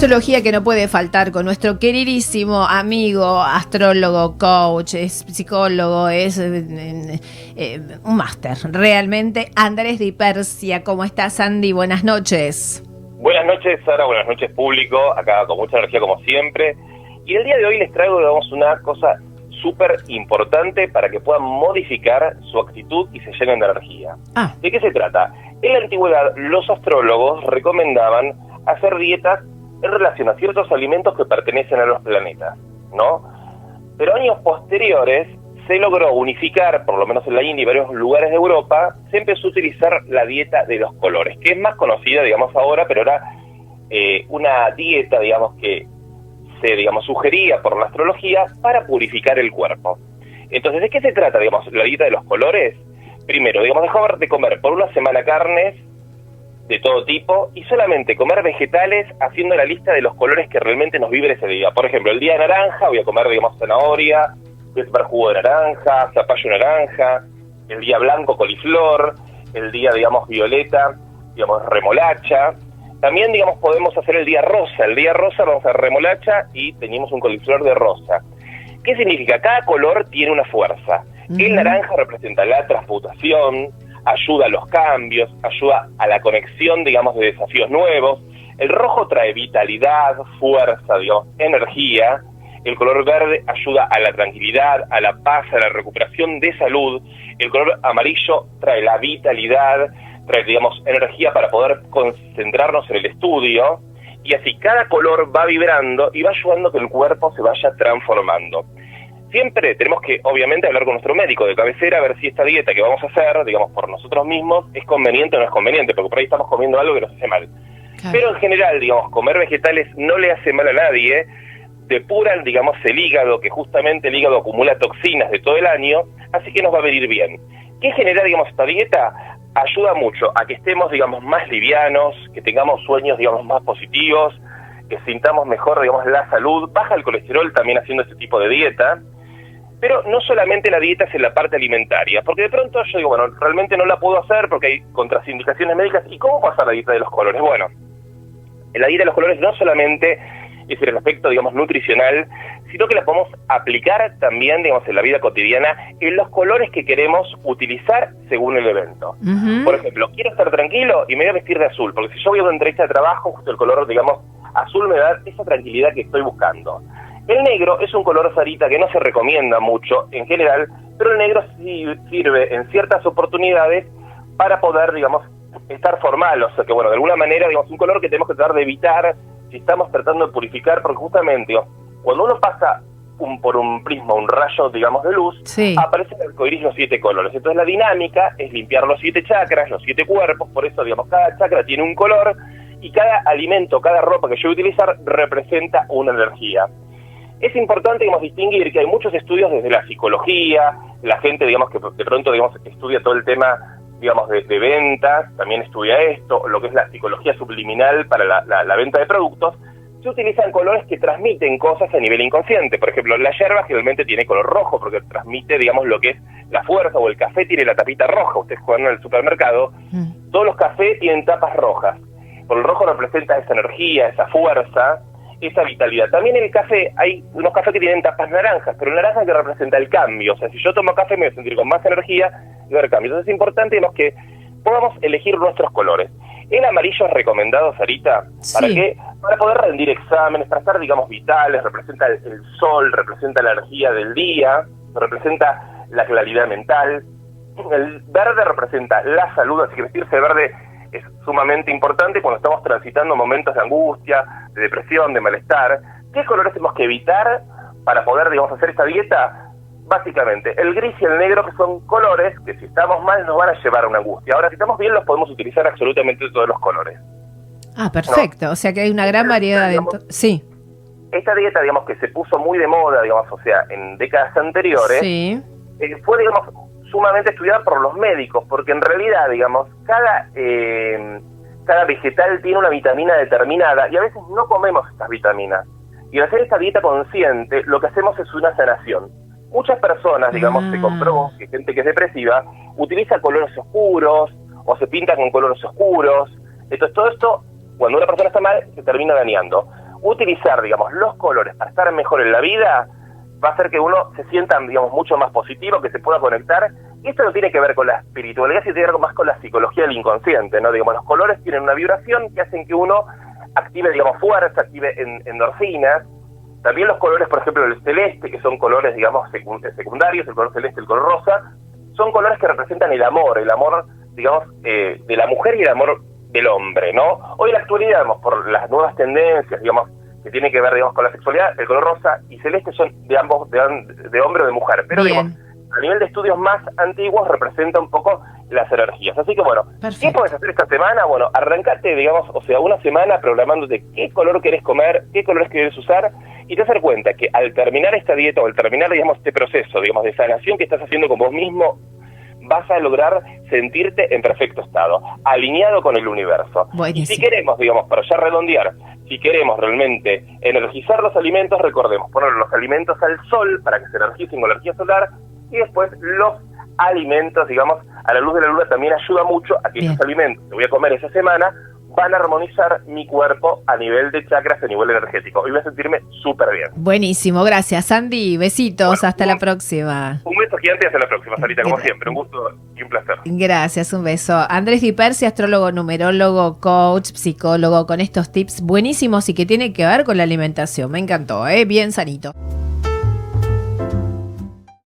astrología que no puede faltar con nuestro queridísimo amigo, astrólogo, coach, es psicólogo, es eh, eh, un máster, realmente. Andrés Di Persia, ¿cómo estás, Andy? Buenas noches. Buenas noches, Sara, buenas noches, público, acá con mucha energía como siempre. Y el día de hoy les traigo, digamos, una cosa súper importante para que puedan modificar su actitud y se llenen de energía. Ah. ¿De qué se trata? En la antigüedad, los astrólogos recomendaban hacer dietas en relación a ciertos alimentos que pertenecen a los planetas, ¿no? Pero años posteriores se logró unificar, por lo menos en la India y varios lugares de Europa, se empezó a utilizar la dieta de los colores, que es más conocida, digamos, ahora, pero era eh, una dieta, digamos, que se, digamos, sugería por la astrología para purificar el cuerpo. Entonces, ¿de qué se trata, digamos, la dieta de los colores? Primero, digamos, dejar de comer por una semana carnes, de todo tipo y solamente comer vegetales haciendo la lista de los colores que realmente nos vibre ese día. Por ejemplo, el día de naranja voy a comer, digamos, zanahoria, voy a tomar jugo de naranja, zapallo naranja, el día blanco coliflor, el día, digamos, violeta, digamos, remolacha. También, digamos, podemos hacer el día rosa. El día rosa vamos a remolacha y tenemos un coliflor de rosa. ¿Qué significa? Cada color tiene una fuerza. El naranja representa la transmutación, ayuda a los cambios, ayuda a la conexión, digamos, de desafíos nuevos. El rojo trae vitalidad, fuerza, digamos, energía. El color verde ayuda a la tranquilidad, a la paz, a la recuperación de salud. El color amarillo trae la vitalidad, trae, digamos, energía para poder concentrarnos en el estudio. Y así cada color va vibrando y va ayudando a que el cuerpo se vaya transformando siempre tenemos que, obviamente, hablar con nuestro médico de cabecera, a ver si esta dieta que vamos a hacer, digamos, por nosotros mismos, es conveniente o no es conveniente, porque por ahí estamos comiendo algo que nos hace mal. Pero en general, digamos, comer vegetales no le hace mal a nadie, depuran, digamos, el hígado, que justamente el hígado acumula toxinas de todo el año, así que nos va a venir bien. ¿Qué genera, digamos, esta dieta? Ayuda mucho a que estemos, digamos, más livianos, que tengamos sueños, digamos, más positivos, que sintamos mejor, digamos, la salud, baja el colesterol también haciendo este tipo de dieta, pero no solamente la dieta es en la parte alimentaria, porque de pronto yo digo, bueno, realmente no la puedo hacer porque hay contraindicaciones médicas. ¿Y cómo pasa la dieta de los colores? Bueno, en la dieta de los colores no solamente es el aspecto, digamos, nutricional, sino que la podemos aplicar también, digamos, en la vida cotidiana en los colores que queremos utilizar según el evento. Por ejemplo, quiero estar tranquilo y me voy a vestir de azul, porque si yo voy a una entrevista de trabajo, justo el color, digamos, azul me da esa tranquilidad que estoy buscando. El negro es un color zarita que no se recomienda mucho en general, pero el negro sí sirve en ciertas oportunidades para poder, digamos, estar formal, o sea que, bueno, de alguna manera, digamos, un color que tenemos que tratar de evitar si estamos tratando de purificar, porque justamente, cuando uno pasa un, por un prisma, un rayo, digamos, de luz, aparece el arcoíris los siete colores. Entonces la dinámica es limpiar los siete chakras, los siete cuerpos, por eso, digamos, cada chakra tiene un color y cada alimento, cada ropa que yo voy a utilizar representa una energía. Es importante, digamos, distinguir que hay muchos estudios desde la psicología, la gente, digamos, que de pronto, digamos, estudia todo el tema, digamos, de, ventas, también estudia esto, lo que es la psicología subliminal para la, venta de productos, se utilizan colores que transmiten cosas a nivel inconsciente. Por ejemplo, la yerba generalmente tiene color rojo porque transmite, digamos, lo que es la fuerza, o el café tiene la tapita roja. Ustedes juegan en el supermercado, mm. todos los cafés tienen tapas rojas. Por el rojo representa esa energía, esa fuerza, esa vitalidad. También el café hay unos cafés que tienen tapas naranjas, pero el naranja que representa el cambio. O sea, si yo tomo café me voy a sentir con más energía y ver cambio. Entonces es importante que podamos elegir nuestros colores. El amarillo es recomendado, Sarita, ¿para qué? Para poder rendir exámenes, para estar, digamos, vitales, representa el, el sol, representa la energía del día, representa la claridad mental. El verde representa la salud, así que vestirse verde es sumamente importante cuando estamos transitando momentos de angustia, de depresión, de malestar. ¿Qué colores tenemos que evitar para poder, digamos, hacer esta dieta? Básicamente, el gris y el negro, que son colores que si estamos mal nos van a llevar a una angustia. Ahora, si estamos bien, los podemos utilizar absolutamente todos los colores. Ah, perfecto. O sea que hay una gran variedad de... Sí. Esta dieta, digamos, que se puso muy de moda, digamos, o sea, en décadas anteriores, sí. Eh, fue, digamos, sumamente estudiada por los médicos, porque en realidad, digamos, cada, eh, cada vegetal tiene una vitamina determinada y a veces no comemos estas vitaminas. Y al hacer esta dieta consciente, lo que hacemos es una sanación. Muchas personas, digamos, se comprobó que gente que es depresiva utiliza colores oscuros o se pinta con colores oscuros. Entonces, todo esto, cuando una persona está mal, se termina dañando. utilizar, digamos, los colores para estar mejor en la vida va a hacer que uno se sienta, digamos, mucho más positivo, que se pueda conectar. Y esto no tiene que ver con la espiritualidad, sino tiene que ver más con la psicología del inconsciente, ¿no? Digamos, los colores tienen una vibración que hacen que uno active, digamos, fuerza, active endorfinas. También los colores, por ejemplo, el celeste, que son colores, digamos, secundarios, el color celeste, el color rosa, son colores que representan el amor, el amor, digamos, eh, de la mujer y el amor del hombre, ¿no? Hoy en la actualidad, digamos, por las nuevas tendencias, digamos, que tiene que ver, digamos, con la sexualidad, el color rosa y celeste son de ambos, de, de hombre o de mujer. Pero, digamos, a nivel de estudios más antiguos representa un poco las energías. Así que bueno, ¿qué puedes hacer esta semana? Bueno, arrancate, digamos, o sea, una semana programándote qué color querés comer, qué colores querés usar y te das cuenta que al terminar esta dieta o al terminar, digamos, este proceso, digamos, de sanación que estás haciendo con vos mismo, vas a lograr sentirte en perfecto estado, alineado con el universo. Y si queremos, digamos, para ya redondear, si queremos realmente energizar los alimentos, recordemos, poner los alimentos al sol para que se energicen con energía solar y después los alimentos, digamos, a la luz de la luna también ayuda mucho a que esos alimentos que voy a comer esa semana van a armonizar mi cuerpo a nivel de chakras, a nivel energético. Y voy a sentirme súper bien. Buenísimo, gracias Andy. Besitos, hasta la próxima. Un beso gigante y hasta la próxima, Sarita, como siempre. Un gusto y un placer. Gracias, un beso. Andrés Di Persi, astrólogo, numerólogo, coach, psicólogo, con estos tips buenísimos y que tienen que ver con la alimentación. Me encantó, ¿eh? bien sanito.